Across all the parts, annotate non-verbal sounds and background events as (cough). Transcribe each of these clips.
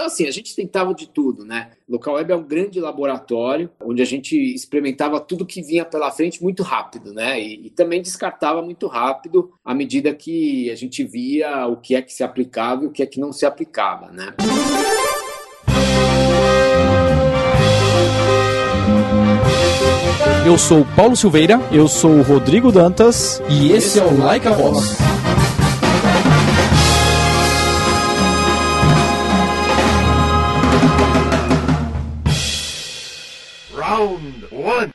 Então, assim, a gente tentava de tudo, né? Local Web é um grande laboratório onde a gente experimentava tudo que vinha pela frente muito rápido, né? E, e também descartava muito rápido à medida que a gente via o que é que se aplicava e o que é que não se aplicava, né? Eu sou Paulo Silveira. Eu sou Rodrigo Dantas. E esse é o Like a Voz. One,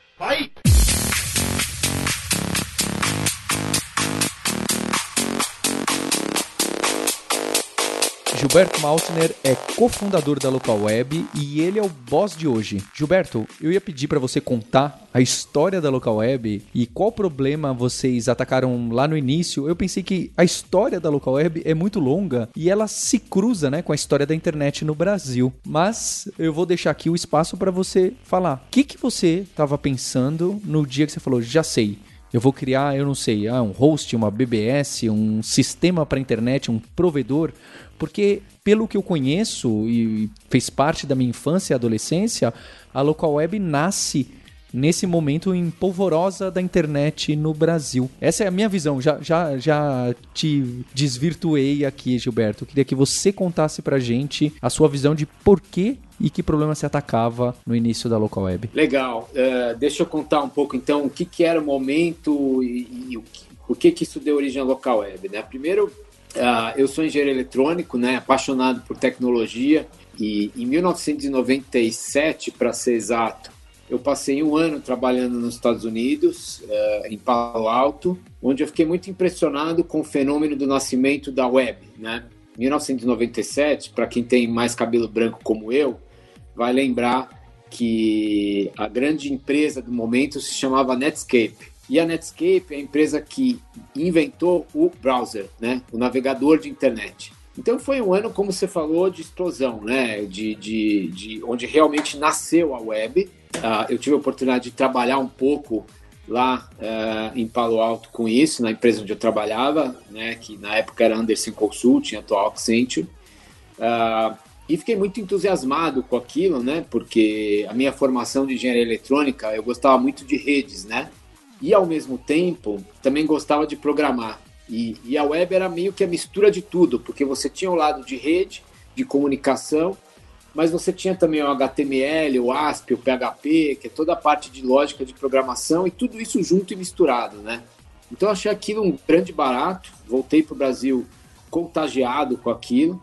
Gilberto Maltner é cofundador da Local Web e ele é o boss de hoje. Gilberto, eu ia pedir para você contar a história da Local Web e qual problema vocês atacaram lá no início. Eu pensei que a história da Local Web é muito longa e ela se cruza, né, com a história da internet no Brasil. Mas eu vou deixar aqui o espaço para você falar. O que que você estava pensando no dia que você falou, já sei, eu vou criar, eu não sei, ah, um host, uma BBS, um sistema para internet, um provedor. Porque, pelo que eu conheço e fez parte da minha infância e adolescência, a local web nasce nesse momento em polvorosa da internet no Brasil. Essa é a minha visão. Já, já, já te desvirtuei aqui, Gilberto. Eu queria que você contasse pra gente a sua visão de por que e que problema se atacava no início da local web. Legal. Uh, deixa eu contar um pouco então o que, que era o momento e, e o, que, o que, que isso deu origem à local web. Né? Primeiro, eu sou engenheiro eletrônico, né, apaixonado por tecnologia, e em 1997, para ser exato, eu passei um ano trabalhando nos Estados Unidos, uh, em Palo Alto, onde eu fiquei muito impressionado com o fenômeno do nascimento da web. Né? 1997, para quem tem mais cabelo branco como eu, vai lembrar que a grande empresa do momento se chamava Netscape. E a Netscape é a empresa que inventou o browser, né? o navegador de internet. Então foi um ano, como você falou, de explosão, né? de, de, de onde realmente nasceu a web. Uh, eu tive a oportunidade de trabalhar um pouco lá uh, em Palo Alto com isso, na empresa onde eu trabalhava, né? que na época era Anderson Consulting, atual Accenture. Uh, e fiquei muito entusiasmado com aquilo, né? Porque a minha formação de engenharia eletrônica, eu gostava muito de redes, né? E ao mesmo tempo também gostava de programar. E, e, a web era meio que a mistura de tudo, porque você tinha o lado de rede, de comunicação, mas você tinha também o HTML, o ASP, o PHP, que é toda a parte de lógica de programação e tudo isso junto e misturado, né? Então achei aquilo um grande barato, voltei para o Brasil contagiado com aquilo.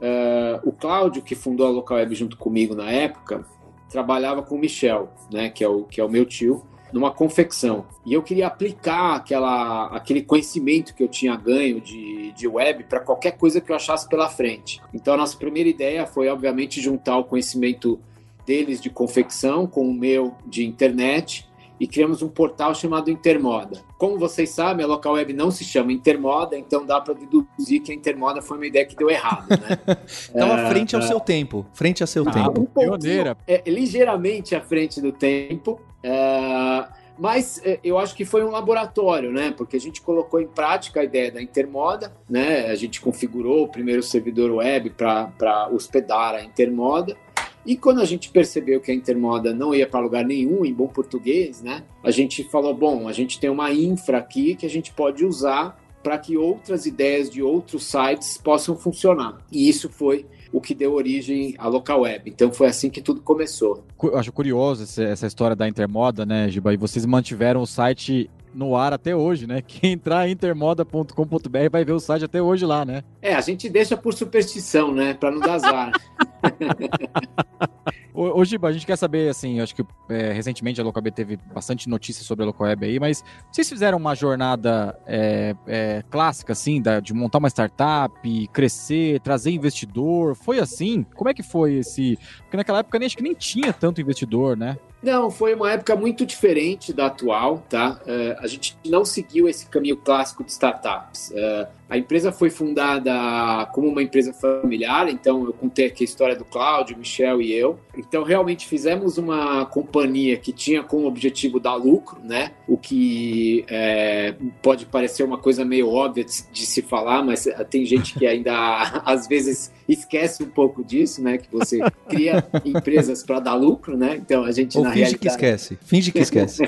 Uh, o Cláudio, que fundou a Local Web junto comigo na época, trabalhava com o Michel, né, que é o, que é o meu tio, numa confecção. E eu queria aplicar aquela, aquele conhecimento que eu tinha ganho de, de web para qualquer coisa que eu achasse pela frente. Então a nossa primeira ideia foi, obviamente, juntar o conhecimento deles de confecção com o meu de internet e criamos um portal chamado Intermoda. Como vocês sabem, a local web não se chama Intermoda, então dá para deduzir que a Intermoda foi uma ideia que deu errado, né? (laughs) Estava é, frente ao é... seu tempo, frente ao seu ah, tempo. Um Pioneira. É, ligeiramente à frente do tempo, é, mas é, eu acho que foi um laboratório, né? Porque a gente colocou em prática a ideia da Intermoda, né? A gente configurou o primeiro servidor web para hospedar a Intermoda. E quando a gente percebeu que a Intermoda não ia para lugar nenhum, em bom português, né? A gente falou: bom, a gente tem uma infra aqui que a gente pode usar para que outras ideias de outros sites possam funcionar. E isso foi o que deu origem à local web. Então foi assim que tudo começou. Eu acho curioso essa história da Intermoda, né, Giba? E vocês mantiveram o site no ar até hoje, né? Quem entrar em intermoda.com.br vai ver o site até hoje lá, né? É, a gente deixa por superstição, né? Para não dar azar. (laughs) (laughs) Giba, a gente quer saber, assim, acho que é, recentemente a Localweb teve bastante notícia sobre a Localweb aí, mas vocês fizeram uma jornada é, é, clássica, assim, da, de montar uma startup, crescer, trazer investidor, foi assim? Como é que foi esse... Porque naquela época nem, acho que nem tinha tanto investidor, né? Não, foi uma época muito diferente da atual, tá? Uh, a gente não seguiu esse caminho clássico de startups. Uh, a empresa foi fundada como uma empresa familiar, então eu contei aqui a história do Cláudio, Michel e eu. Então realmente fizemos uma companhia que tinha como objetivo dar lucro, né? O que é, pode parecer uma coisa meio óbvia de, de se falar, mas tem gente que ainda (laughs) às vezes esquece um pouco disso, né? Que você cria (laughs) empresas para dar lucro, né? Então a gente Ou na finge realidade... que esquece. Finge que esquece.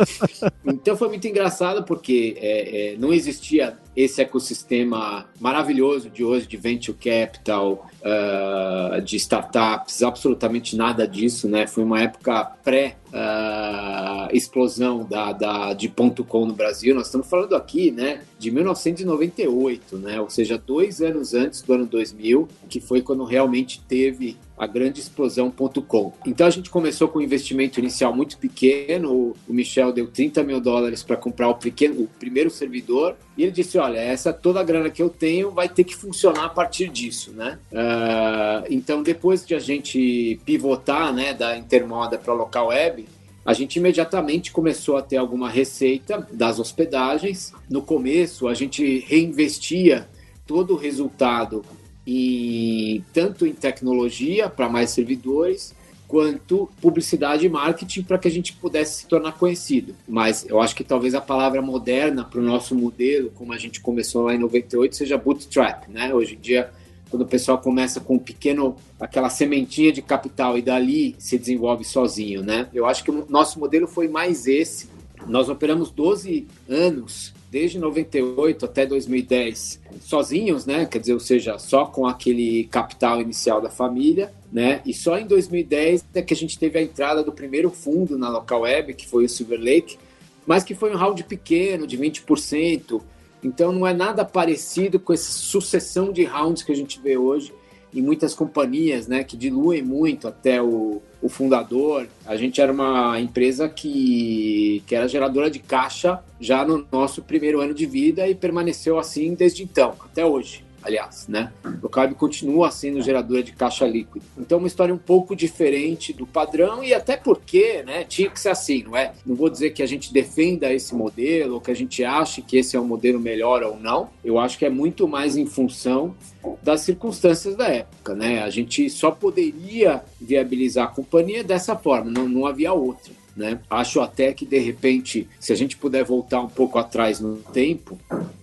(laughs) então foi muito engraçado porque é, é, não existia esse ecossistema maravilhoso de hoje de venture capital, uh, de startups, absolutamente nada disso, né? Foi uma época pré uh, explosão da, da, de ponto .com no Brasil. Nós estamos falando aqui, né, de 1998, né? Ou seja, dois anos antes do ano 2000, que foi quando realmente teve a grande explosão.com. Então a gente começou com um investimento inicial muito pequeno. O Michel deu 30 mil dólares para comprar o, pequeno, o primeiro servidor e ele disse: Olha, essa toda a grana que eu tenho vai ter que funcionar a partir disso, né? Uh, então depois de a gente pivotar, né, da Intermoda para local web, a gente imediatamente começou a ter alguma receita das hospedagens. No começo, a gente reinvestia todo o resultado e tanto em tecnologia para mais servidores, quanto publicidade e marketing para que a gente pudesse se tornar conhecido. Mas eu acho que talvez a palavra moderna para o nosso modelo, como a gente começou lá em 98, seja bootstrap, né? Hoje em dia, quando o pessoal começa com um pequeno, aquela sementinha de capital e dali se desenvolve sozinho, né? Eu acho que o nosso modelo foi mais esse. Nós operamos 12 anos desde 98 até 2010 sozinhos, né? Quer dizer, ou seja, só com aquele capital inicial da família, né? E só em 2010 é que a gente teve a entrada do primeiro fundo na local web, que foi o Silver Lake, mas que foi um round pequeno, de 20%. Então não é nada parecido com essa sucessão de rounds que a gente vê hoje em muitas companhias, né, que diluem muito até o, o fundador. A gente era uma empresa que, que era geradora de caixa já no nosso primeiro ano de vida e permaneceu assim desde então, até hoje aliás, né? O Carb continua sendo geradora de caixa líquida. Então, uma história um pouco diferente do padrão e até porque, né, tinha que ser assim, não é? Não vou dizer que a gente defenda esse modelo ou que a gente ache que esse é o modelo melhor ou não. Eu acho que é muito mais em função das circunstâncias da época, né? A gente só poderia viabilizar a companhia dessa forma, não, não havia outra. Né? Acho até que de repente, se a gente puder voltar um pouco atrás no tempo,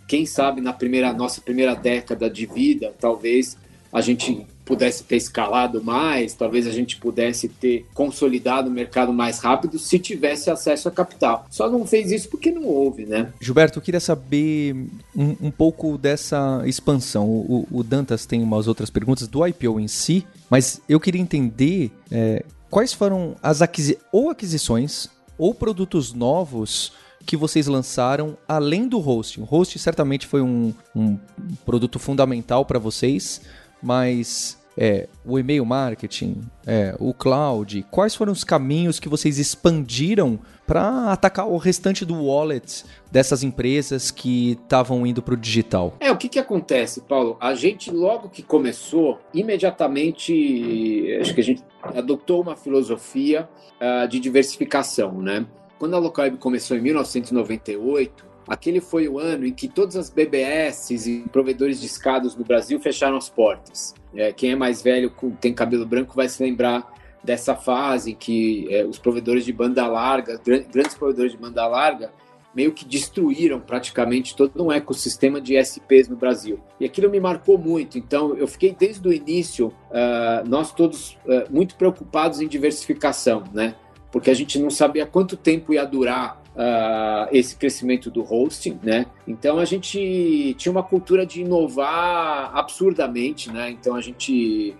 quem sabe na primeira nossa primeira década de vida, talvez a gente pudesse ter escalado mais, talvez a gente pudesse ter consolidado o mercado mais rápido se tivesse acesso a capital. Só não fez isso porque não houve, né? Gilberto, eu queria saber um, um pouco dessa expansão. O, o, Dantas tem umas outras perguntas do IPO em si, mas eu queria entender é, quais foram as aquisi ou aquisições ou produtos novos que vocês lançaram além do hosting? O hosting certamente foi um, um produto fundamental para vocês, mas é, o e-mail marketing, é, o cloud, quais foram os caminhos que vocês expandiram para atacar o restante do wallet dessas empresas que estavam indo para o digital? É, o que, que acontece, Paulo? A gente, logo que começou, imediatamente, acho que a gente adotou uma filosofia uh, de diversificação, né? Quando a Localweb começou em 1998, aquele foi o ano em que todas as BBS e provedores de escadas no Brasil fecharam as portas. É, quem é mais velho, tem cabelo branco, vai se lembrar dessa fase que é, os provedores de banda larga, grandes provedores de banda larga, meio que destruíram praticamente todo um ecossistema de SPs no Brasil. E aquilo me marcou muito. Então, eu fiquei desde o início, uh, nós todos uh, muito preocupados em diversificação, né? porque a gente não sabia quanto tempo ia durar uh, esse crescimento do hosting, né? Então a gente tinha uma cultura de inovar absurdamente, né? Então a gente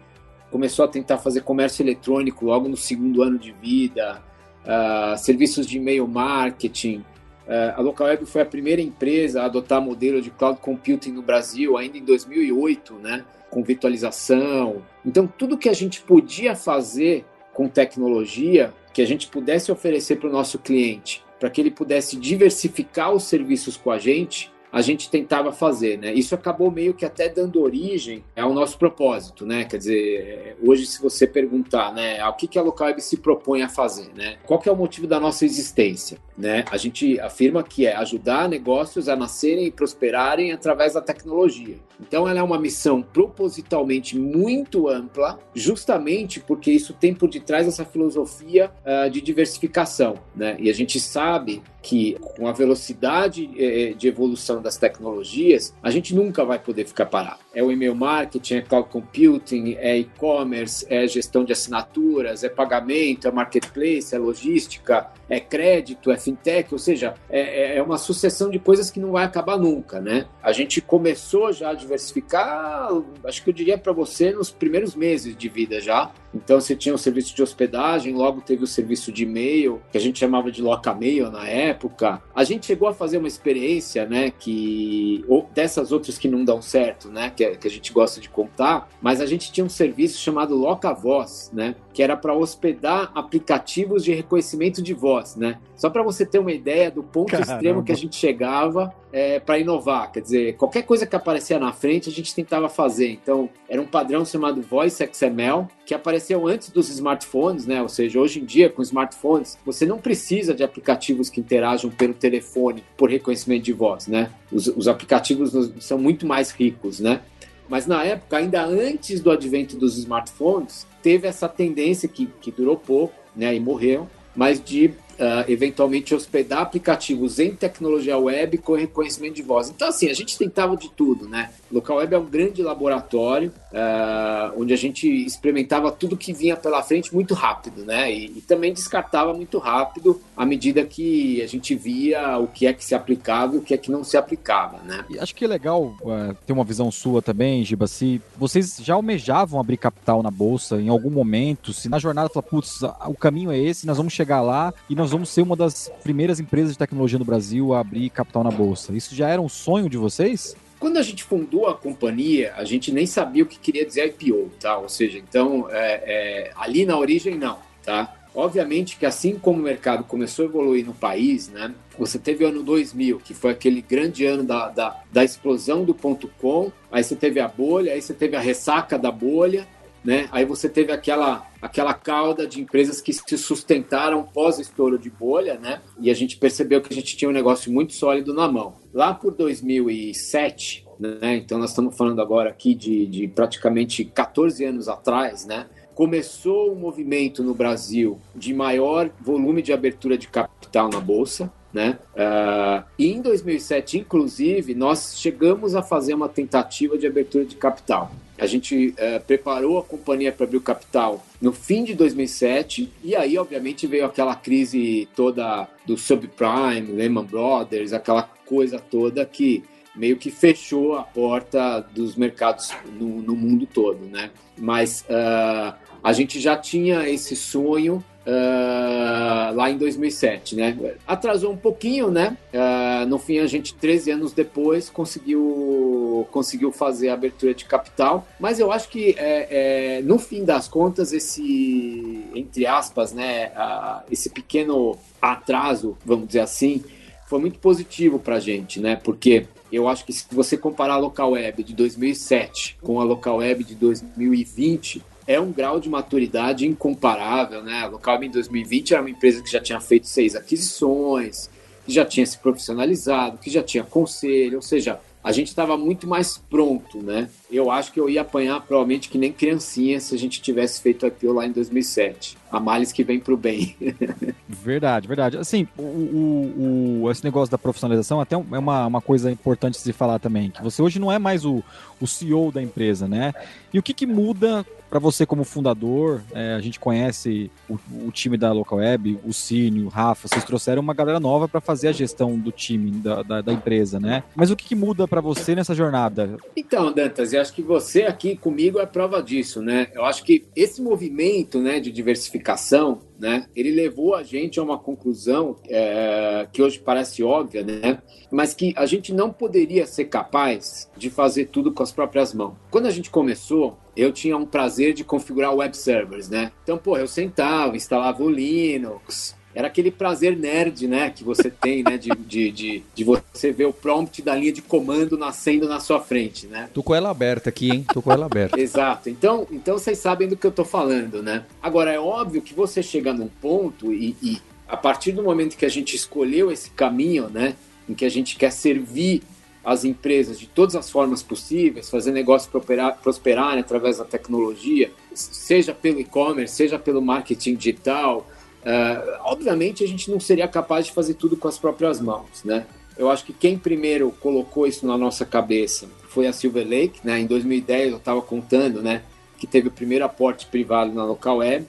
começou a tentar fazer comércio eletrônico logo no segundo ano de vida, uh, serviços de e-mail marketing. Uh, a LocalWeb foi a primeira empresa a adotar modelo de cloud computing no Brasil, ainda em 2008, né? Com virtualização. Então tudo que a gente podia fazer com tecnologia, que a gente pudesse oferecer para o nosso cliente, para que ele pudesse diversificar os serviços com a gente, a gente tentava fazer, né? Isso acabou meio que até dando origem ao nosso propósito, né? Quer dizer, hoje se você perguntar, né, ao que que a Localweb se propõe a fazer, né? Qual que é o motivo da nossa existência, né? A gente afirma que é ajudar negócios a nascerem e prosperarem através da tecnologia. Então ela é uma missão propositalmente muito ampla, justamente porque isso tem por detrás essa filosofia uh, de diversificação, né? E a gente sabe que com a velocidade eh, de evolução das tecnologias, a gente nunca vai poder ficar parado. É o e-mail marketing, é cloud computing, é e-commerce, é gestão de assinaturas, é pagamento, é marketplace, é logística, é crédito, é fintech, ou seja, é, é, é uma sucessão de coisas que não vai acabar nunca, né? A gente começou já a diversificar, acho que eu diria para você, nos primeiros meses de vida já. Então você tinha o serviço de hospedagem, logo teve o serviço de e-mail, que a gente chamava de loca-mail na época. A gente chegou a fazer uma experiência, né, que ou dessas outras que não dão certo, né, que, que a gente gosta de contar, mas a gente tinha um serviço chamado Loca-Voz, né, que era para hospedar aplicativos de reconhecimento de voz, né? Só para você ter uma ideia do ponto Caramba. extremo que a gente chegava é, para inovar. Quer dizer, qualquer coisa que aparecia na frente, a gente tentava fazer. Então, era um padrão chamado Voice XML, que apareceu antes dos smartphones, né? Ou seja, hoje em dia, com smartphones, você não precisa de aplicativos que interajam pelo telefone por reconhecimento de voz, né? Os, os aplicativos são muito mais ricos, né? Mas na época, ainda antes do advento dos smartphones, teve essa tendência que, que durou pouco, né? E morreu, mas de uh, eventualmente hospedar aplicativos em tecnologia web com reconhecimento de voz. Então, assim, a gente tentava de tudo, né? Local Web é um grande laboratório uh, onde a gente experimentava tudo que vinha pela frente muito rápido, né? E, e, também descartava muito rápido à medida que a gente via o que é que se aplicava e o que é que não se aplicava, né? E acho que é legal uh, ter uma visão sua também, Gibassi. Vocês já almejavam abrir capital na bolsa em algum momento? Se na jornada fala, putz, o caminho é esse, nós vamos chegar lá e nós vamos ser uma das primeiras empresas de tecnologia no Brasil a abrir capital na bolsa. Isso já era um sonho de vocês? Quando a gente fundou a companhia, a gente nem sabia o que queria dizer IPO, tá? Ou seja, então, é, é, ali na origem, não, tá? Obviamente que assim como o mercado começou a evoluir no país, né? Você teve o ano 2000, que foi aquele grande ano da, da, da explosão do ponto com, aí você teve a bolha, aí você teve a ressaca da bolha, né? Aí você teve aquela, aquela cauda de empresas que se sustentaram pós estouro de bolha, né? E a gente percebeu que a gente tinha um negócio muito sólido na mão. Lá por 2007, né? Então nós estamos falando agora aqui de, de praticamente 14 anos atrás, né? Começou um movimento no Brasil de maior volume de abertura de capital na bolsa, né? Uh, e em 2007, inclusive, nós chegamos a fazer uma tentativa de abertura de capital. A gente uh, preparou a companhia para abrir o capital no fim de 2007 e aí, obviamente, veio aquela crise toda do subprime, Lehman Brothers, aquela coisa toda que meio que fechou a porta dos mercados no, no mundo todo, né? Mas uh, a gente já tinha esse sonho uh, lá em 2007, né? Atrasou um pouquinho, né? Uh, no fim, a gente, 13 anos depois, conseguiu, conseguiu fazer a abertura de capital, mas eu acho que, é, é, no fim das contas, esse, entre aspas, né, uh, esse pequeno atraso, vamos dizer assim, foi muito positivo para a gente, né? Porque eu acho que se você comparar a local web de 2007 com a local web de 2020, é um grau de maturidade incomparável, né? A Local em 2020 era uma empresa que já tinha feito seis aquisições, que já tinha se profissionalizado, que já tinha conselho, ou seja, a gente estava muito mais pronto, né? Eu acho que eu ia apanhar provavelmente que nem criancinha se a gente tivesse feito a IPO lá em 2007. A males que vem para o bem. (laughs) verdade, verdade. Assim, o, o, o, esse negócio da profissionalização até é uma, uma coisa importante de se falar também, que você hoje não é mais o, o CEO da empresa, né? E o que, que muda para você como fundador, é, a gente conhece o, o, time da Local Web, o Cine, o Rafa, vocês trouxeram uma galera nova para fazer a gestão do time, da, da, da empresa, né? Mas o que, que muda para você nessa jornada? Então, Dantas, eu acho que você aqui comigo é prova disso, né? Eu acho que esse movimento né, de diversificação, né, ele levou a gente a uma conclusão é, que hoje parece óbvia, né? Mas que a gente não poderia ser capaz de fazer tudo com as próprias mãos. Quando a gente começou, eu tinha um prazer de configurar web servers, né? Então, pô, eu sentava, instalava o Linux, era aquele prazer nerd, né, que você tem, né, de, de, de, de, você ver o prompt da linha de comando nascendo na sua frente, né? Tô com ela aberta aqui, hein? Tô com ela aberta. Exato. Então, então vocês sabem do que eu tô falando, né? Agora, é óbvio que você chega num ponto e, e a partir do momento que a gente escolheu esse caminho, né, em que a gente quer servir as empresas de todas as formas possíveis, fazer negócios prosperar, prosperarem através da tecnologia, seja pelo e-commerce, seja pelo marketing digital. Uh, obviamente, a gente não seria capaz de fazer tudo com as próprias mãos, né? Eu acho que quem primeiro colocou isso na nossa cabeça foi a Silver Lake, né? Em 2010 eu estava contando, né? Que teve o primeiro aporte privado na local web.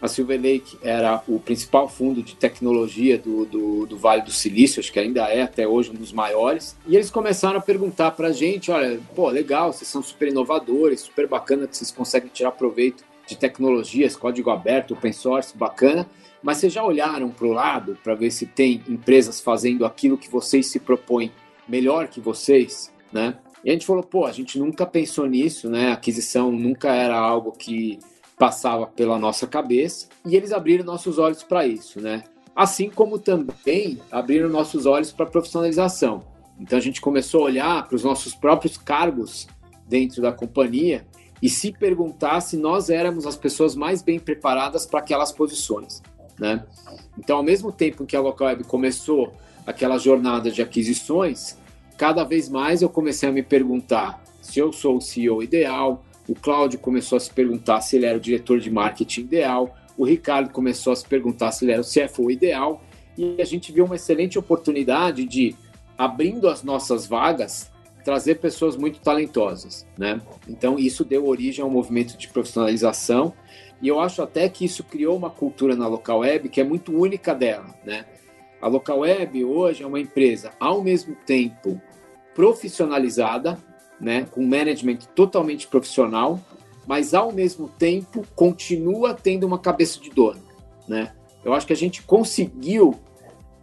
A Silver Lake era o principal fundo de tecnologia do, do, do, Vale do Silício, acho que ainda é até hoje um dos maiores. E eles começaram a perguntar para a gente: olha, pô, legal, vocês são super inovadores, super bacana que vocês conseguem tirar proveito de tecnologias, código aberto, open source, bacana. Mas vocês já olharam para o lado para ver se tem empresas fazendo aquilo que vocês se propõem melhor que vocês, né? E a gente falou, pô, a gente nunca pensou nisso, né? Aquisição nunca era algo que passava pela nossa cabeça e eles abriram nossos olhos para isso, né? Assim como também abriram nossos olhos para profissionalização. Então a gente começou a olhar para os nossos próprios cargos dentro da companhia e se perguntar se nós éramos as pessoas mais bem preparadas para aquelas posições, né? Então, ao mesmo tempo que a Local Web começou aquela jornada de aquisições, cada vez mais eu comecei a me perguntar se eu sou o CEO ideal, o Cláudio começou a se perguntar se ele era o diretor de marketing ideal. O Ricardo começou a se perguntar se ele era o CFO ideal. E a gente viu uma excelente oportunidade de, abrindo as nossas vagas, trazer pessoas muito talentosas, né? Então isso deu origem a um movimento de profissionalização e eu acho até que isso criou uma cultura na local web que é muito única dela, né? A local web hoje é uma empresa ao mesmo tempo profissionalizada, né, com management totalmente profissional, mas ao mesmo tempo continua tendo uma cabeça de dono, né? Eu acho que a gente conseguiu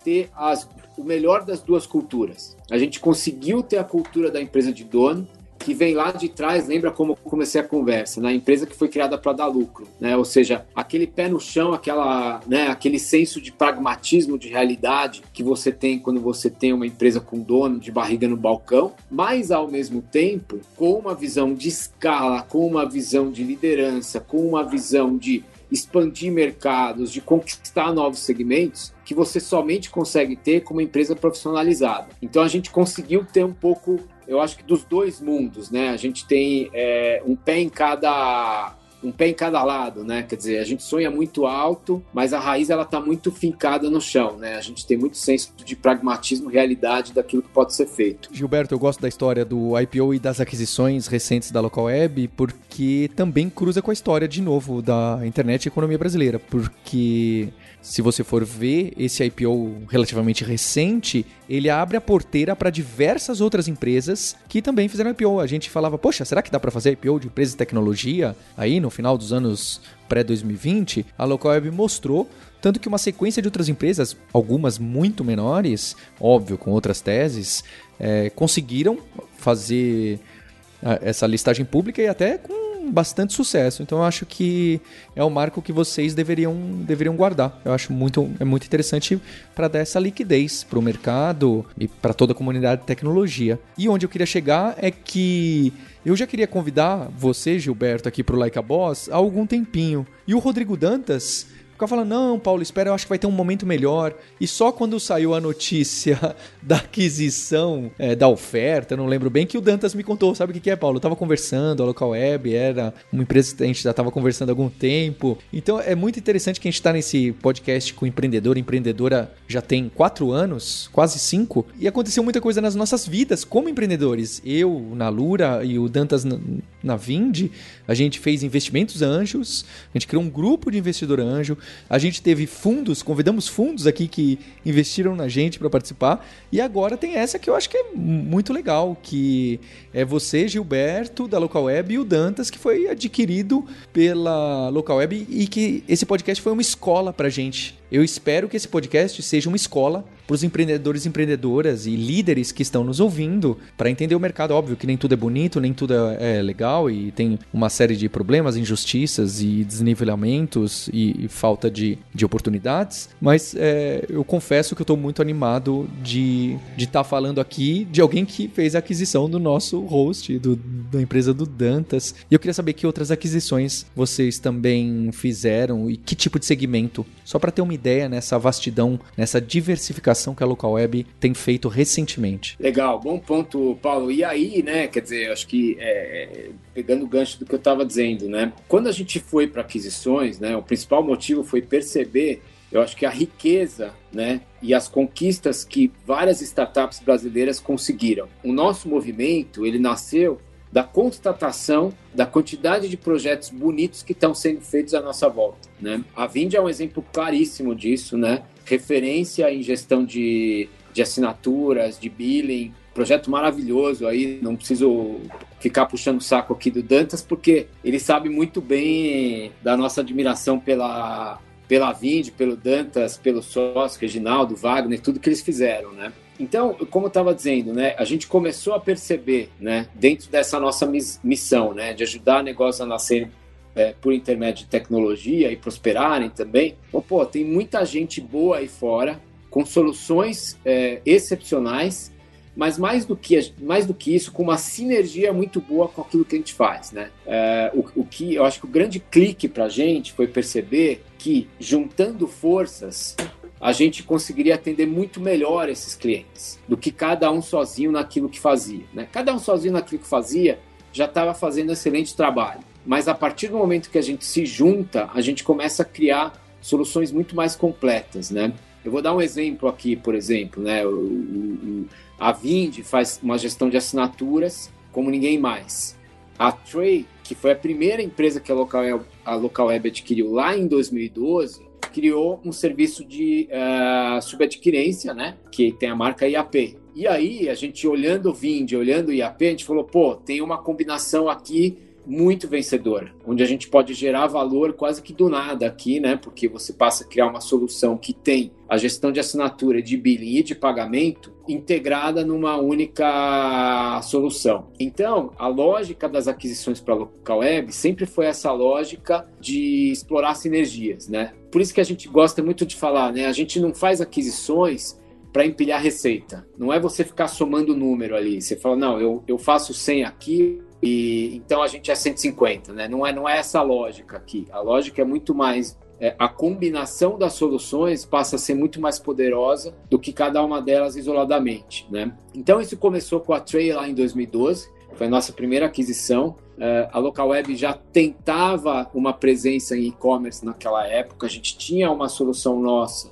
ter as, o melhor das duas culturas. A gente conseguiu ter a cultura da empresa de dono, que vem lá de trás, lembra como comecei a conversa, na né? empresa que foi criada para dar lucro, né? Ou seja, aquele pé no chão, aquela, né, aquele senso de pragmatismo, de realidade que você tem quando você tem uma empresa com dono de barriga no balcão, mas ao mesmo tempo com uma visão de escala, com uma visão de liderança, com uma visão de expandir mercados, de conquistar novos segmentos, que você somente consegue ter com uma empresa profissionalizada. Então a gente conseguiu ter um pouco eu acho que dos dois mundos, né? A gente tem é, um pé em cada um pé em cada lado, né? Quer dizer, a gente sonha muito alto, mas a raiz ela está muito fincada no chão, né? A gente tem muito senso de pragmatismo, realidade daquilo que pode ser feito. Gilberto, eu gosto da história do IPO e das aquisições recentes da Local Web, porque também cruza com a história de novo da internet e economia brasileira, porque se você for ver esse IPO relativamente recente, ele abre a porteira para diversas outras empresas que também fizeram IPO. A gente falava, poxa, será que dá para fazer IPO de empresa de tecnologia aí no final dos anos pré-2020? A Localweb mostrou tanto que uma sequência de outras empresas, algumas muito menores, óbvio, com outras teses, é, conseguiram fazer essa listagem pública e até com bastante sucesso. Então eu acho que é um marco que vocês deveriam, deveriam guardar. Eu acho muito, é muito interessante para dar essa liquidez para o mercado e para toda a comunidade de tecnologia. E onde eu queria chegar é que eu já queria convidar você, Gilberto, aqui para o Like a Boss há algum tempinho. E o Rodrigo Dantas Ficava falando, não, Paulo, espera, eu acho que vai ter um momento melhor. E só quando saiu a notícia (laughs) da aquisição, é, da oferta, não lembro bem, que o Dantas me contou. Sabe o que, que é, Paulo? Eu tava conversando, a Local Web era uma empresa que a gente já tava conversando há algum tempo. Então é muito interessante que a gente tá nesse podcast com empreendedor, empreendedora já tem quatro anos, quase cinco, e aconteceu muita coisa nas nossas vidas como empreendedores. Eu, na Lura, e o Dantas na, na Vind, a gente fez investimentos anjos, a gente criou um grupo de investidor anjo, a gente teve fundos, convidamos fundos aqui que investiram na gente para participar. E agora tem essa que eu acho que é muito legal, que é você, Gilberto, da Local Web, e o Dantas, que foi adquirido pela Local Web e que esse podcast foi uma escola para gente. Eu espero que esse podcast seja uma escola para os empreendedores e empreendedoras e líderes que estão nos ouvindo para entender o mercado. Óbvio que nem tudo é bonito, nem tudo é legal e tem uma série de problemas, injustiças e desnivelamentos e, e falta de, de oportunidades, mas é, eu confesso que eu estou muito animado de estar tá falando aqui de alguém que fez a aquisição do nosso host, do, da empresa do Dantas. E eu queria saber que outras aquisições vocês também fizeram e que tipo de segmento, só para ter uma ideia nessa vastidão, nessa diversificação que a Local Web tem feito recentemente. Legal, bom ponto, Paulo. E aí, né, quer dizer, acho que é, pegando o gancho do que eu estava dizendo, né, quando a gente foi para aquisições, né, o principal motivo foi perceber eu acho que a riqueza né, e as conquistas que várias startups brasileiras conseguiram. O nosso movimento ele nasceu da constatação da quantidade de projetos bonitos que estão sendo feitos à nossa volta. Né? A Vind é um exemplo claríssimo disso, né? Referência em gestão de, de assinaturas, de billing, projeto maravilhoso aí, não preciso ficar puxando o saco aqui do Dantas, porque ele sabe muito bem da nossa admiração pela, pela Vind, pelo Dantas, pelo sócio, Reginaldo, Wagner, tudo que eles fizeram, né? Então, como eu estava dizendo, né, a gente começou a perceber, né, dentro dessa nossa missão, né, de ajudar negócios a nascerem é, por intermédio de tecnologia e prosperarem também. Bom, pô, tem muita gente boa aí fora com soluções é, excepcionais mas mais do que mais do que isso, com uma sinergia muito boa com aquilo que a gente faz, né? É, o, o que eu acho que o grande clique para a gente foi perceber que juntando forças a gente conseguiria atender muito melhor esses clientes do que cada um sozinho naquilo que fazia, né? Cada um sozinho naquilo que fazia já estava fazendo excelente trabalho, mas a partir do momento que a gente se junta, a gente começa a criar soluções muito mais completas, né? Eu vou dar um exemplo aqui, por exemplo, né? O, o, a Vind faz uma gestão de assinaturas como ninguém mais. A Tray, que foi a primeira empresa que a Local, a Local Web adquiriu lá em 2012, criou um serviço de uh, subadquirência, né? Que tem a marca IAP. E aí, a gente olhando o Vind, olhando o IAP, a gente falou, pô, tem uma combinação aqui muito vencedora, onde a gente pode gerar valor quase que do nada aqui, né? Porque você passa a criar uma solução que tem a gestão de assinatura, de billing e de pagamento integrada numa única solução. Então, a lógica das aquisições para a local web sempre foi essa lógica de explorar sinergias, né? Por isso que a gente gosta muito de falar, né? A gente não faz aquisições para empilhar receita. Não é você ficar somando número ali. Você fala, não, eu, eu faço 100 aqui, e então a gente é 150, né? Não é, não é essa a lógica aqui. A lógica é muito mais é, a combinação das soluções passa a ser muito mais poderosa do que cada uma delas isoladamente, né? Então isso começou com a Tray lá em 2012, foi a nossa primeira aquisição. Uh, a Local Web já tentava uma presença em e-commerce naquela época, a gente tinha uma solução nossa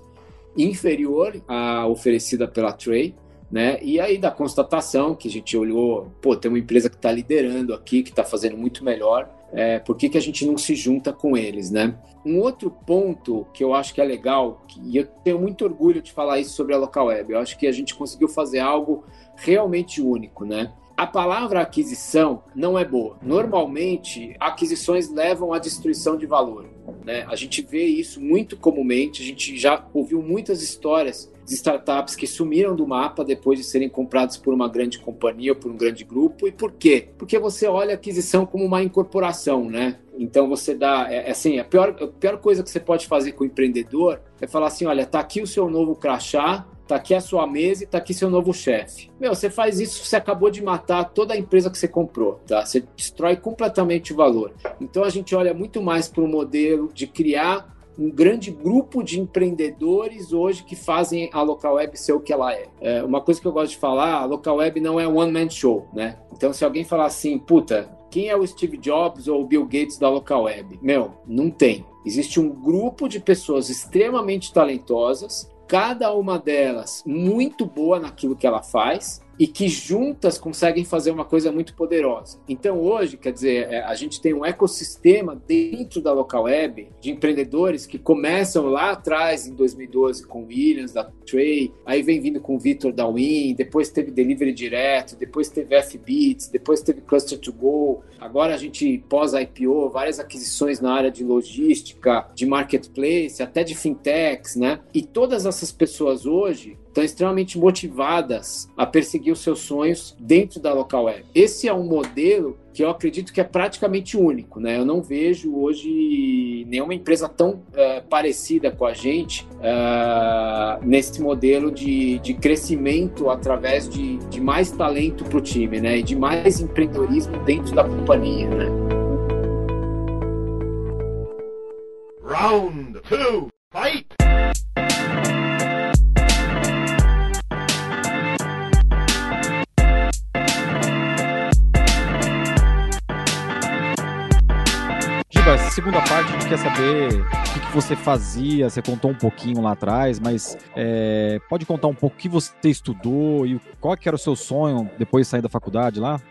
inferior à oferecida pela Tray, né? E aí da constatação que a gente olhou, pô, tem uma empresa que está liderando aqui, que está fazendo muito melhor, é, por que, que a gente não se junta com eles, né? Um outro ponto que eu acho que é legal, e eu tenho muito orgulho de falar isso sobre a Local Web, eu acho que a gente conseguiu fazer algo realmente único, né? A palavra aquisição não é boa. Normalmente, aquisições levam à destruição de valor. Né? A gente vê isso muito comumente, a gente já ouviu muitas histórias de startups que sumiram do mapa depois de serem compradas por uma grande companhia ou por um grande grupo. E por quê? Porque você olha a aquisição como uma incorporação, né? Então você dá, é, é, assim, a pior, a pior coisa que você pode fazer com o empreendedor é falar assim, olha, tá aqui o seu novo crachá, tá aqui a sua mesa e tá aqui seu novo chefe. Meu, você faz isso, você acabou de matar toda a empresa que você comprou, tá? Você destrói completamente o valor. Então a gente olha muito mais para o modelo de criar um grande grupo de empreendedores hoje que fazem a local web ser o que ela é. é uma coisa que eu gosto de falar, a local web não é one man show, né? Então se alguém falar assim, puta, quem é o Steve Jobs ou o Bill Gates da local web? Meu, não tem. Existe um grupo de pessoas extremamente talentosas, cada uma delas muito boa naquilo que ela faz, e que juntas conseguem fazer uma coisa muito poderosa. Então hoje, quer dizer, é, a gente tem um ecossistema dentro da local web de empreendedores que começam lá atrás em 2012 com o Williams da Trey, aí vem vindo com o Vitor da Win, depois teve delivery direto, depois teve FBits, depois teve Cluster to Go. Agora a gente pós IPO, várias aquisições na área de logística, de marketplace, até de fintechs, né? E todas essas pessoas hoje estão extremamente motivadas a perseguir os seus sonhos dentro da local web. Esse é um modelo que eu acredito que é praticamente único, né? Eu não vejo hoje nenhuma empresa tão uh, parecida com a gente uh, nesse modelo de, de crescimento através de, de mais talento para o time, né? E de mais empreendedorismo dentro da companhia, né? Round two, fight! Segunda parte a gente quer saber o que, que você fazia. Você contou um pouquinho lá atrás, mas é, pode contar um pouco o que você estudou e qual que era o seu sonho depois de sair da faculdade lá?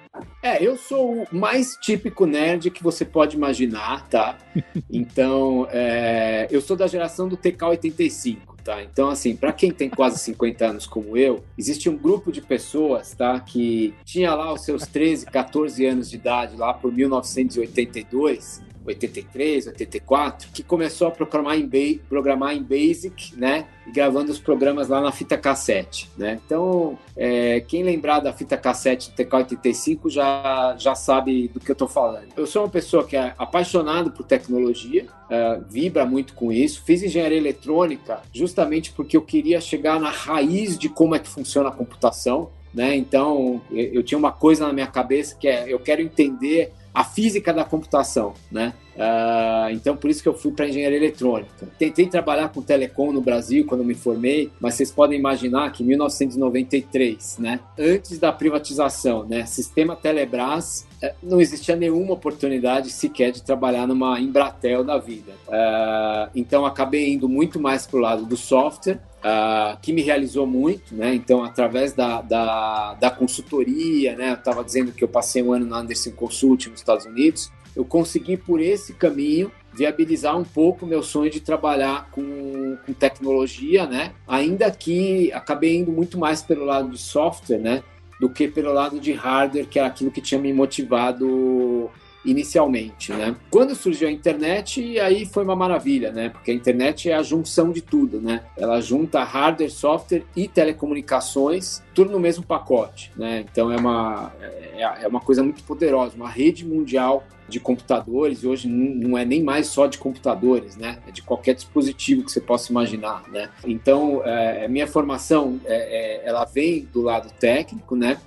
É, eu sou o mais típico nerd que você pode imaginar, tá? (laughs) Então, é, eu sou da geração do TK85, tá? Então, assim, para quem tem quase 50 anos como eu, existe um grupo de pessoas, tá? Que tinha lá os seus 13, 14 anos de idade, lá por 1982, 83, 84, que começou a programar em, programar em Basic, né? Gravando os programas lá na fita cassete, né? Então, é, quem lembrar da fita cassete do TK85 já, já sabe do que eu estou falando. Eu sou uma pessoa que é apaixonado por tecnologia, é, vibra muito com isso. Fiz engenharia eletrônica justamente porque eu queria chegar na raiz de como é que funciona a computação, né? Então, eu, eu tinha uma coisa na minha cabeça que é, eu quero entender a física da computação, né? Uh, então, por isso que eu fui para engenharia eletrônica. Tentei trabalhar com telecom no Brasil quando me formei, mas vocês podem imaginar que em 1993, né, antes da privatização, né, sistema Telebrás, eh, não existia nenhuma oportunidade sequer de trabalhar numa Embratel da vida. Uh, então, acabei indo muito mais para o lado do software, Uh, que me realizou muito, né? Então, através da, da, da consultoria, né? Eu estava dizendo que eu passei um ano na Anderson Consult nos Estados Unidos. Eu consegui, por esse caminho, viabilizar um pouco meu sonho de trabalhar com, com tecnologia, né? Ainda que acabei indo muito mais pelo lado de software, né? Do que pelo lado de hardware, que era aquilo que tinha me motivado inicialmente, né? Quando surgiu a internet, aí foi uma maravilha, né? Porque a internet é a junção de tudo, né? Ela junta hardware, software e telecomunicações, tudo no mesmo pacote, né? Então é uma, é, é uma coisa muito poderosa, uma rede mundial de computadores, e hoje não é nem mais só de computadores, né? É de qualquer dispositivo que você possa imaginar, né? Então, é, minha formação, é, é, ela vem do lado técnico, né?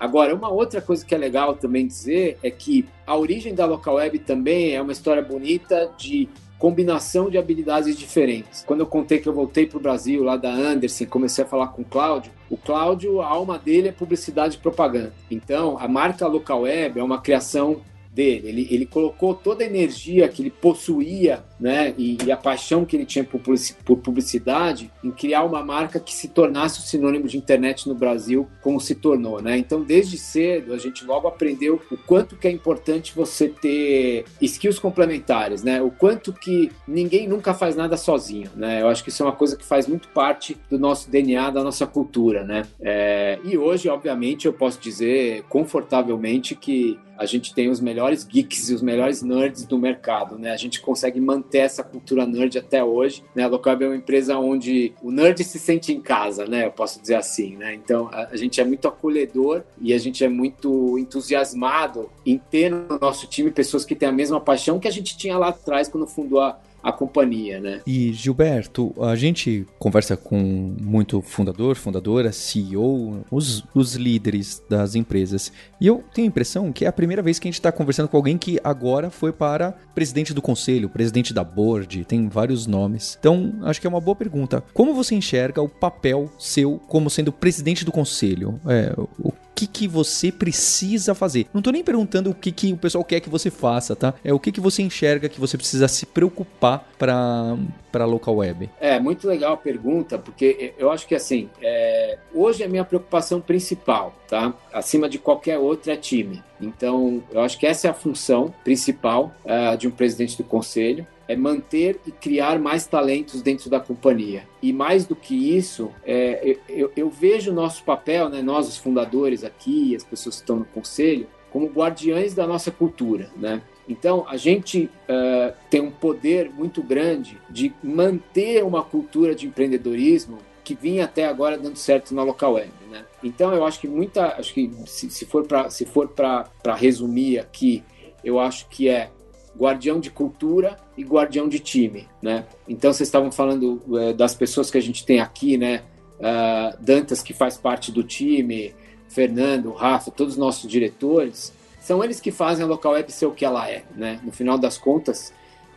Agora, uma outra coisa que é legal também dizer é que a origem da local web também é uma história bonita de combinação de habilidades diferentes. Quando eu contei que eu voltei para o Brasil, lá da Anderson, comecei a falar com o Cláudio, o Cláudio, a alma dele é publicidade e propaganda. Então, a marca local web é uma criação dele. Ele, ele colocou toda a energia que ele possuía, né, e, e a paixão que ele tinha por, por publicidade em criar uma marca que se tornasse o sinônimo de internet no Brasil, como se tornou, né? Então, desde cedo, a gente logo aprendeu o quanto que é importante você ter skills complementares, né? O quanto que ninguém nunca faz nada sozinho, né? Eu acho que isso é uma coisa que faz muito parte do nosso DNA, da nossa cultura, né? É, e hoje, obviamente, eu posso dizer confortavelmente que a gente tem os melhores geeks e os melhores nerds do mercado, né? A gente consegue manter essa cultura nerd até hoje, né? A Locab é uma empresa onde o nerd se sente em casa, né? Eu posso dizer assim, né? Então, a, gente é muito acolhedor e a gente é muito entusiasmado em ter no nosso time pessoas que têm a mesma paixão que a gente tinha lá atrás quando fundou a, a companhia, né? E Gilberto, a gente conversa com muito fundador, fundadora, CEO, os, os líderes das empresas. E eu tenho a impressão que é a primeira vez que a gente está conversando com alguém que agora foi para presidente do conselho, presidente da board, tem vários nomes. Então, acho que é uma boa pergunta. Como você enxerga o papel seu como sendo presidente do conselho? É, o que, que você precisa fazer. Não tô nem perguntando o que, que o pessoal quer que você faça, tá? É o que, que você enxerga que você precisa se preocupar para para local web? É muito legal a pergunta, porque eu acho que assim, é, hoje a minha preocupação principal, tá? Acima de qualquer outra é time. Então, eu acho que essa é a função principal uh, de um presidente do conselho é manter e criar mais talentos dentro da companhia. E mais do que isso, é, eu, eu, vejo o nosso papel, né, nós os fundadores aqui, as pessoas que estão no conselho, como guardiães da nossa cultura, né? Então, a gente uh, tem um poder muito grande de manter uma cultura de empreendedorismo que vinha até agora dando certo na local web, né? Então, eu acho que muita, acho que se, for para se for para resumir aqui, eu acho que é guardião de cultura e guardião de time, né? Então vocês estavam falando é, das pessoas que a gente tem aqui, né? Uh, Dantas que faz parte do time, Fernando, Rafa, todos os nossos diretores, são eles que fazem a local web ser o que ela é, né? No final das contas,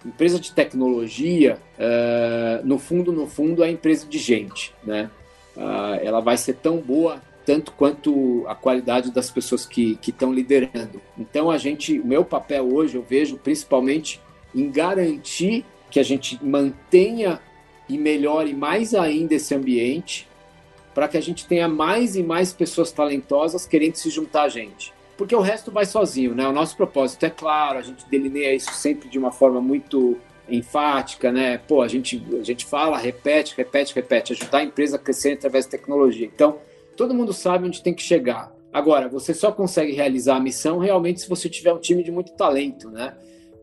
empresa de tecnologia, uh, no fundo, no fundo, é empresa de gente, né? Uh, ela vai ser tão boa tanto quanto a qualidade das pessoas que estão liderando. Então a gente, o meu papel hoje eu vejo principalmente em garantir que a gente mantenha e melhore mais ainda esse ambiente para que a gente tenha mais e mais pessoas talentosas querendo se juntar a gente. Porque o resto vai sozinho, né? O nosso propósito é claro, a gente delineia isso sempre de uma forma muito enfática, né? Pô, a gente, a gente fala, repete, repete, repete, ajudar a empresa a crescer através da tecnologia. Então, todo mundo sabe onde tem que chegar. Agora, você só consegue realizar a missão realmente se você tiver um time de muito talento, né?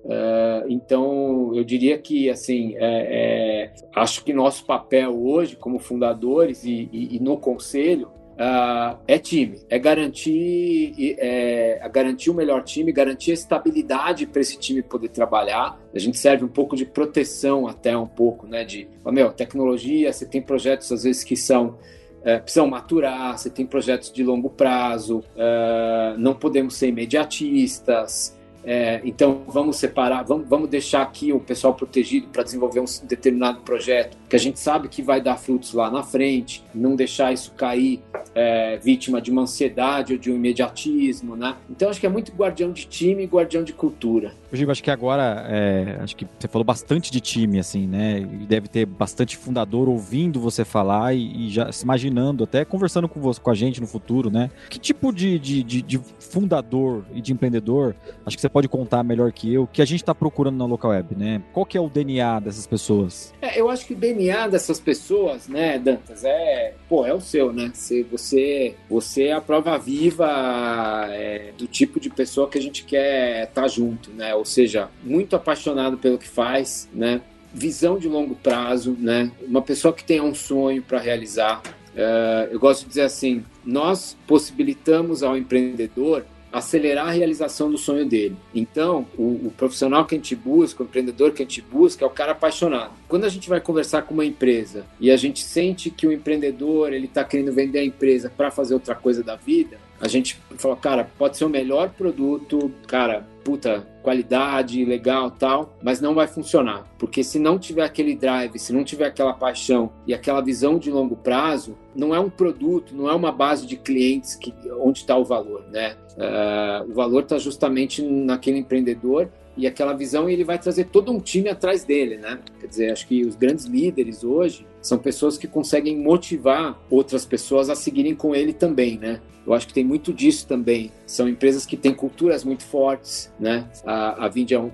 Uh, então, eu diria que, assim, é, é, acho que nosso papel hoje, como fundadores e, e, e no conselho, uh, é time, é garantir, é, é garantir o melhor time, garantir a estabilidade para esse time poder trabalhar. A gente serve um pouco de proteção, até um pouco, né? De, meu, tecnologia, você tem projetos às vezes que são é, precisam maturar, você tem projetos de longo prazo, é, não podemos ser imediatistas, é, então vamos separar, vamos, vamos deixar aqui o pessoal protegido para desenvolver um determinado projeto que a gente sabe que vai dar frutos lá na frente, não deixar isso cair é, vítima de uma ansiedade ou de um imediatismo, né? Então acho que é muito guardião de time e guardião de cultura. Gigo, acho que agora, é, acho que você falou bastante de time, assim, né? E deve ter bastante fundador ouvindo você falar e, e já se imaginando, até conversando com, você, com a gente no futuro, né? Que tipo de, de, de, de fundador e de empreendedor, acho que você pode contar melhor que eu, que a gente está procurando na local web, né? Qual que é o DNA dessas pessoas? É, eu acho que o DNA dessas pessoas, né, Dantas, é, pô, é o seu, né? Você, você, você é a prova viva é, do tipo de pessoa que a gente quer estar tá junto, né? Ou seja, muito apaixonado pelo que faz, né? Visão de longo prazo, né? Uma pessoa que tenha um sonho para realizar. Uh, eu gosto de dizer assim: nós possibilitamos ao empreendedor acelerar a realização do sonho dele. Então, o, o, profissional que a gente busca, o empreendedor que a gente busca é o cara apaixonado. Quando a gente vai conversar com uma empresa e a gente sente que o empreendedor ele está querendo vender a empresa para fazer outra coisa da vida, a gente fala, cara, pode ser o melhor produto, cara, puta, qualidade, legal, tal, mas não vai funcionar, porque se não tiver aquele drive, se não tiver aquela paixão e aquela visão de longo prazo, não é um produto, não é uma base de clientes que onde está o valor, né? Uh, o valor está justamente naquele empreendedor e aquela visão e ele vai trazer todo um time atrás dele, né? Quer dizer, acho que os grandes líderes hoje são pessoas que conseguem motivar outras pessoas a seguirem com ele também, né? Eu acho que tem muito disso também. São empresas que têm culturas muito fortes, né? A, a Vind é, um,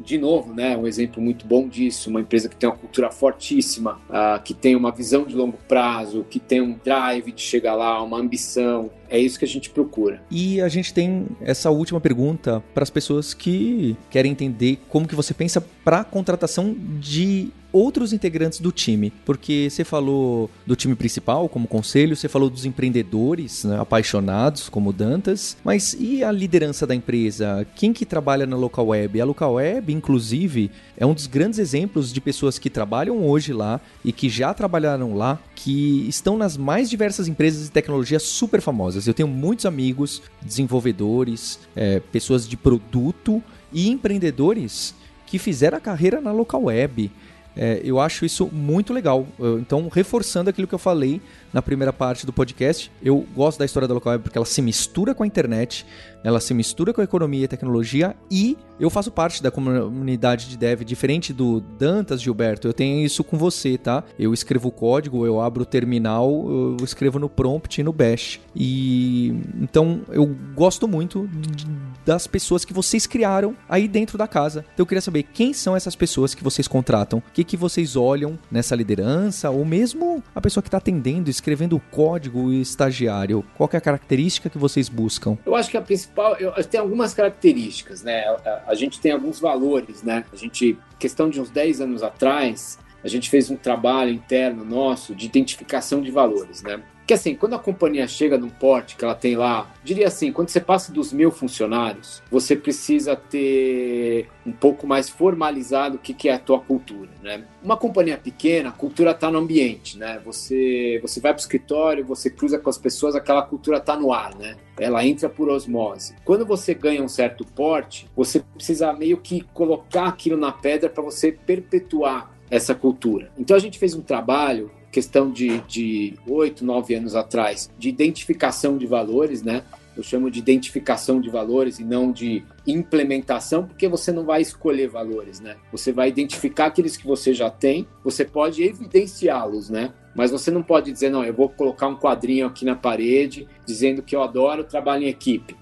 de novo, né? Um exemplo muito bom disso. Uma empresa que tem uma cultura fortíssima, uh, que tem uma visão de longo prazo, que tem um drive de chegar lá, uma ambição. É isso que a gente procura. E a gente tem essa última pergunta para as pessoas que querem entender como que você pensa para a contratação de outros integrantes do time, porque você falou do time principal como conselho, você falou dos empreendedores né, apaixonados como Dantas, mas e a liderança da empresa? Quem que trabalha na local web? A local web, inclusive, é um dos grandes exemplos de pessoas que trabalham hoje lá e que já trabalharam lá, que estão nas mais diversas empresas de tecnologia super famosas. Eu tenho muitos amigos, desenvolvedores, é, pessoas de produto e empreendedores que fizeram a carreira na local web. É, eu acho isso muito legal. Então, reforçando aquilo que eu falei na primeira parte do podcast, eu gosto da história da local web porque ela se mistura com a internet, ela se mistura com a economia e tecnologia e eu faço parte da comunidade de dev, diferente do Dantas, Gilberto, eu tenho isso com você, tá? Eu escrevo código, eu abro o terminal, eu escrevo no prompt e no bash. E então eu gosto muito das pessoas que vocês criaram aí dentro da casa. Então eu queria saber quem são essas pessoas que vocês contratam, o que, que vocês olham nessa liderança, ou mesmo a pessoa que está atendendo, escrevendo o código e estagiário. Qual é a característica que vocês buscam? Eu acho que a principal, eu, tem algumas características, né? a gente tem alguns valores, né? A gente, questão de uns 10 anos atrás, a gente fez um trabalho interno nosso de identificação de valores, né? Que assim, quando a companhia chega num porte que ela tem lá, diria assim, quando você passa dos mil funcionários, você precisa ter um pouco mais formalizado o que, que é a tua cultura, né? Uma companhia pequena, a cultura está no ambiente, né? Você, você vai para o escritório, você cruza com as pessoas, aquela cultura está no ar, né? Ela entra por osmose. Quando você ganha um certo porte, você precisa meio que colocar aquilo na pedra para você perpetuar essa cultura. Então a gente fez um trabalho questão de oito, nove anos atrás, de identificação de valores, né? Eu chamo de identificação de valores e não de implementação, porque você não vai escolher valores, né? Você vai identificar aqueles que você já tem, você pode evidenciá-los, né? Mas você não pode dizer, não, eu vou colocar um quadrinho aqui na parede dizendo que eu adoro trabalho em equipe.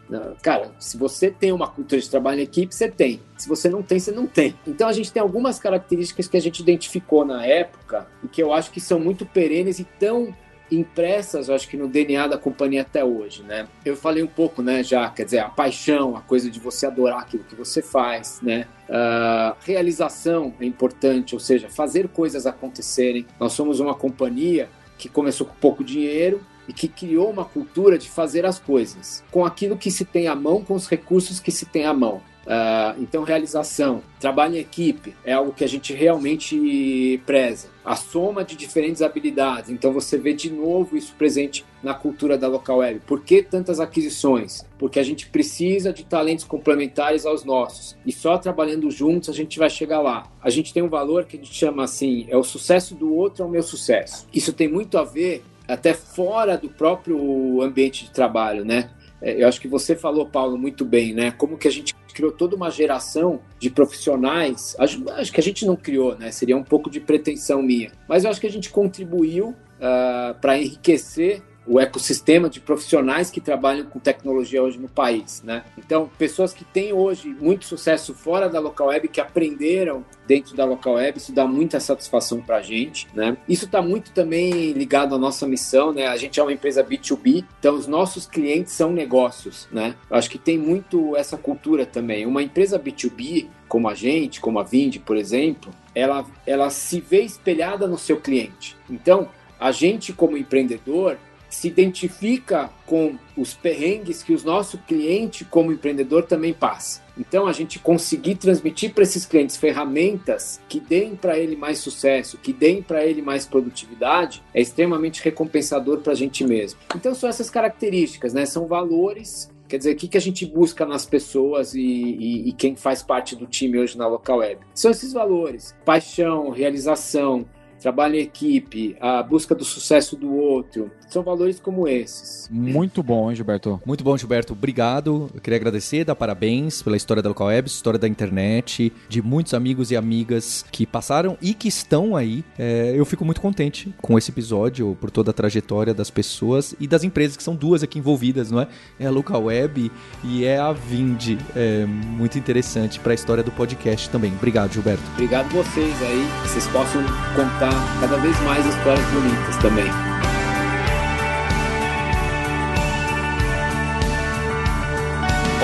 Cara, se você tem uma cultura de trabalho em equipe, você tem. Se você não tem, você não tem. Então a gente tem algumas características que a gente identificou na época e que eu acho que são muito perenes e tão impressas, acho que no DNA da companhia até hoje, né? Eu falei um pouco, né, já, quer dizer, a paixão, a coisa de você adorar aquilo que você faz, né? Uh, realização é importante, ou seja, fazer coisas acontecerem. Nós somos uma companhia que começou com pouco dinheiro e que criou uma cultura de fazer as coisas com aquilo que se tem à mão, com os recursos que se tem à mão. Uh, então, realização, trabalho em equipe é algo que a gente realmente preza. A soma de diferentes habilidades. Então, você vê de novo isso presente na cultura da local web. Por que tantas aquisições? Porque a gente precisa de talentos complementares aos nossos. E só trabalhando juntos a gente vai chegar lá. A gente tem um valor que a gente chama assim: é o sucesso do outro é o meu sucesso. Isso tem muito a ver até fora do próprio ambiente de trabalho, né? É, eu acho que você falou, Paulo, muito bem, né? Como que a gente criou toda uma geração de profissionais. Acho, acho que a gente não criou, né? Seria um pouco de pretensão minha. Mas eu acho que a gente contribuiu uh, para enriquecer o ecossistema de profissionais que trabalham com tecnologia hoje no país, né? Então, pessoas que têm hoje muito sucesso fora da local web, que aprenderam dentro da local web, isso dá muita satisfação para a gente, né? Isso está muito também ligado à nossa missão, né? A gente é uma empresa B2B, então os nossos clientes são negócios, né? Eu acho que tem muito essa cultura também. Uma empresa B2B, como a gente, como a Vind, por exemplo, ela, ela se vê espelhada no seu cliente. Então, a gente como empreendedor, se identifica com os perrengues que o nosso cliente, como empreendedor, também passa. Então, a gente conseguir transmitir para esses clientes ferramentas que deem para ele mais sucesso, que deem para ele mais produtividade, é extremamente recompensador para a gente mesmo. Então, são essas características, né? São valores Quer dizer, o que, que a gente busca nas pessoas e, e, e, quem faz parte do time hoje na Local Web? São esses valores: paixão, realização, trabalho em equipe, a busca do sucesso do outro. São valores como esses. Muito bom, hein, Gilberto? Muito bom, Gilberto. Obrigado. Eu queria agradecer, dar parabéns pela história da Local Web, história da internet, de muitos amigos e amigas que passaram e que estão aí. É, eu fico muito contente com esse episódio, por toda a trajetória das pessoas e das empresas, que são duas aqui envolvidas, não é? É a Local Web e é a Vind. É muito interessante para a história do podcast também. Obrigado, Gilberto. Obrigado vocês aí, que vocês possam contar cada vez mais histórias bonitas também.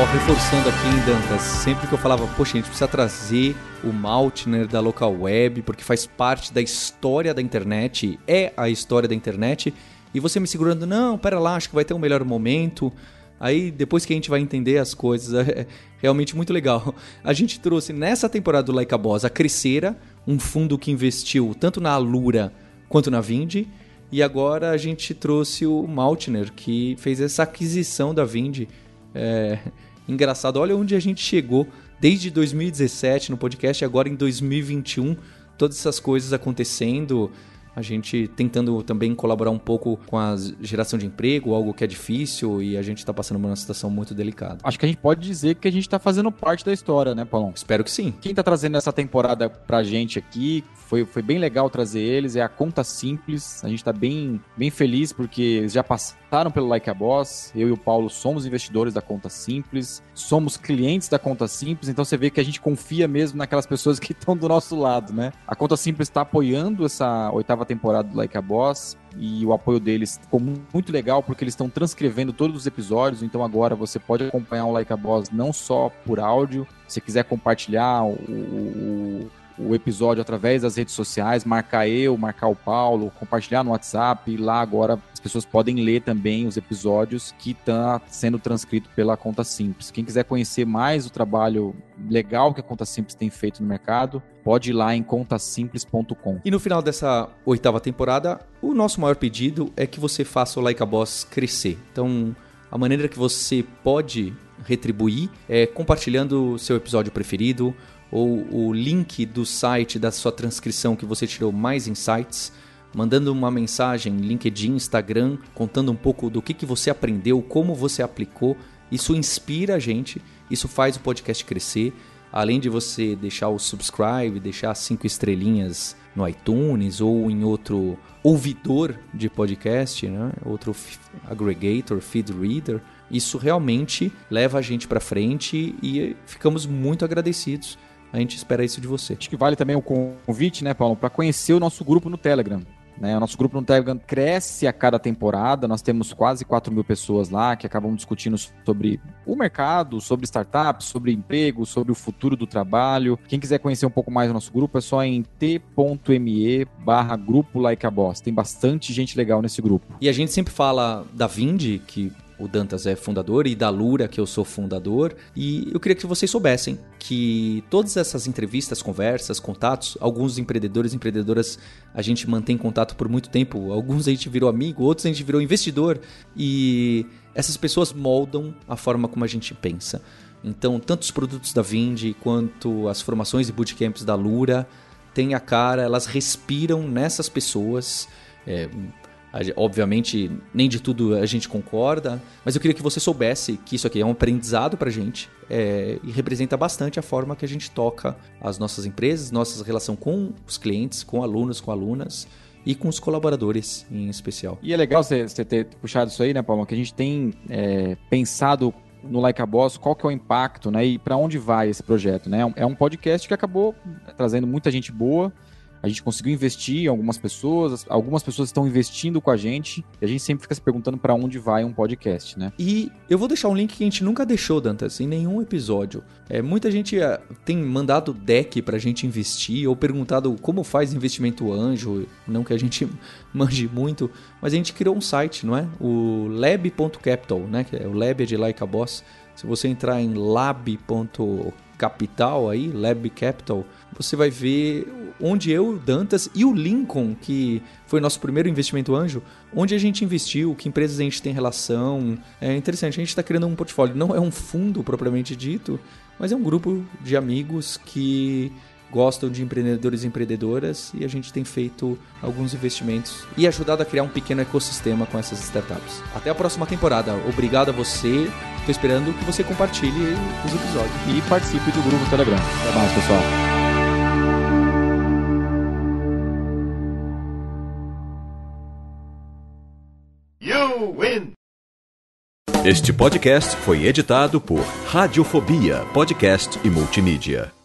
Ó, reforçando aqui em Dantas, sempre que eu falava, poxa, a gente precisa trazer o Maltner da local web, porque faz parte da história da internet, é a história da internet, e você me segurando, não, pera lá, acho que vai ter um melhor momento. Aí depois que a gente vai entender as coisas, (laughs) é realmente muito legal. A gente trouxe nessa temporada do Like a Boss a Crescera, um fundo que investiu tanto na Alura quanto na Vind. E agora a gente trouxe o Maltner, que fez essa aquisição da Vind. É, (laughs) engraçado, olha onde a gente chegou desde 2017 no podcast, agora em 2021, todas essas coisas acontecendo a gente tentando também colaborar um pouco com a geração de emprego, algo que é difícil e a gente está passando por uma situação muito delicada. Acho que a gente pode dizer que a gente está fazendo parte da história, né, Paulão? Espero que sim. Quem está trazendo essa temporada pra gente aqui, foi, foi bem legal trazer eles, é a Conta Simples. A gente está bem, bem feliz porque eles já passaram pelo Like a Boss. Eu e o Paulo somos investidores da Conta Simples, somos clientes da Conta Simples, então você vê que a gente confia mesmo naquelas pessoas que (laughs) estão do nosso lado, né? A Conta Simples está apoiando essa oitava temporada do Like a Boss e o apoio deles ficou muito legal porque eles estão transcrevendo todos os episódios, então agora você pode acompanhar o Like a Boss não só por áudio, se quiser compartilhar o, o o episódio através das redes sociais, marcar eu, marcar o Paulo, compartilhar no WhatsApp. E lá agora as pessoas podem ler também os episódios que estão tá sendo transcrito pela Conta Simples. Quem quiser conhecer mais o trabalho legal que a Conta Simples tem feito no mercado, pode ir lá em contasimples.com. E no final dessa oitava temporada, o nosso maior pedido é que você faça o Like a Boss crescer. Então, a maneira que você pode retribuir é compartilhando seu episódio preferido ou o link do site da sua transcrição que você tirou mais insights. mandando uma mensagem, LinkedIn, Instagram, contando um pouco do que, que você aprendeu, como você aplicou. Isso inspira a gente, isso faz o podcast crescer. Além de você deixar o subscribe, deixar cinco estrelinhas no iTunes ou em outro ouvidor de podcast, né? outro aggregator, feed reader, isso realmente leva a gente para frente e ficamos muito agradecidos. A gente espera isso de você. Acho que vale também o convite, né, Paulo, para conhecer o nosso grupo no Telegram. Né? O nosso grupo no Telegram cresce a cada temporada. Nós temos quase 4 mil pessoas lá que acabam discutindo sobre o mercado, sobre startups, sobre emprego, sobre o futuro do trabalho. Quem quiser conhecer um pouco mais do nosso grupo é só em t.me barra grupo Like a Boss. Tem bastante gente legal nesse grupo. E a gente sempre fala da Vindi, que o Dantas é fundador, e da Lura, que eu sou fundador. E eu queria que vocês soubessem que todas essas entrevistas, conversas, contatos, alguns empreendedores e empreendedoras a gente mantém contato por muito tempo, alguns a gente virou amigo, outros a gente virou investidor, e essas pessoas moldam a forma como a gente pensa. Então, tanto os produtos da Vindi quanto as formações e bootcamps da Lura têm a cara, elas respiram nessas pessoas. É, Obviamente, nem de tudo a gente concorda, mas eu queria que você soubesse que isso aqui é um aprendizado pra gente é, e representa bastante a forma que a gente toca as nossas empresas, nossa relação com os clientes, com alunos, com alunas e com os colaboradores em especial. E é legal você, ter puxado isso aí, né, Paulo? Que a gente tem é, pensado no Like a Boss, qual que é o impacto, né? E para onde vai esse projeto, né? É um podcast que acabou trazendo muita gente boa, a gente conseguiu investir em algumas pessoas, algumas pessoas estão investindo com a gente, e a gente sempre fica se perguntando para onde vai um podcast, né? E eu vou deixar um link que a gente nunca deixou, Dantas, em nenhum episódio. É, muita gente é, tem mandado deck pra gente investir, ou perguntado como faz investimento anjo, não que a gente (laughs) manje muito, mas a gente criou um site, não é? O lab.capital, né? É o lab de Like a Boss. Se você entrar em lab.capital aí, Lab Capital, você vai ver onde eu, Dantas e o Lincoln, que foi nosso primeiro investimento anjo, onde a gente investiu, que empresas a gente tem relação. É interessante, a gente está criando um portfólio. Não é um fundo propriamente dito, mas é um grupo de amigos que gostam de empreendedores e empreendedoras e a gente tem feito alguns investimentos e ajudado a criar um pequeno ecossistema com essas startups. Até a próxima temporada. Obrigado a você. Estou esperando que você compartilhe os episódios. E participe do grupo Telegram. Até mais, pessoal. Este podcast foi editado por Radiofobia, podcast e multimídia.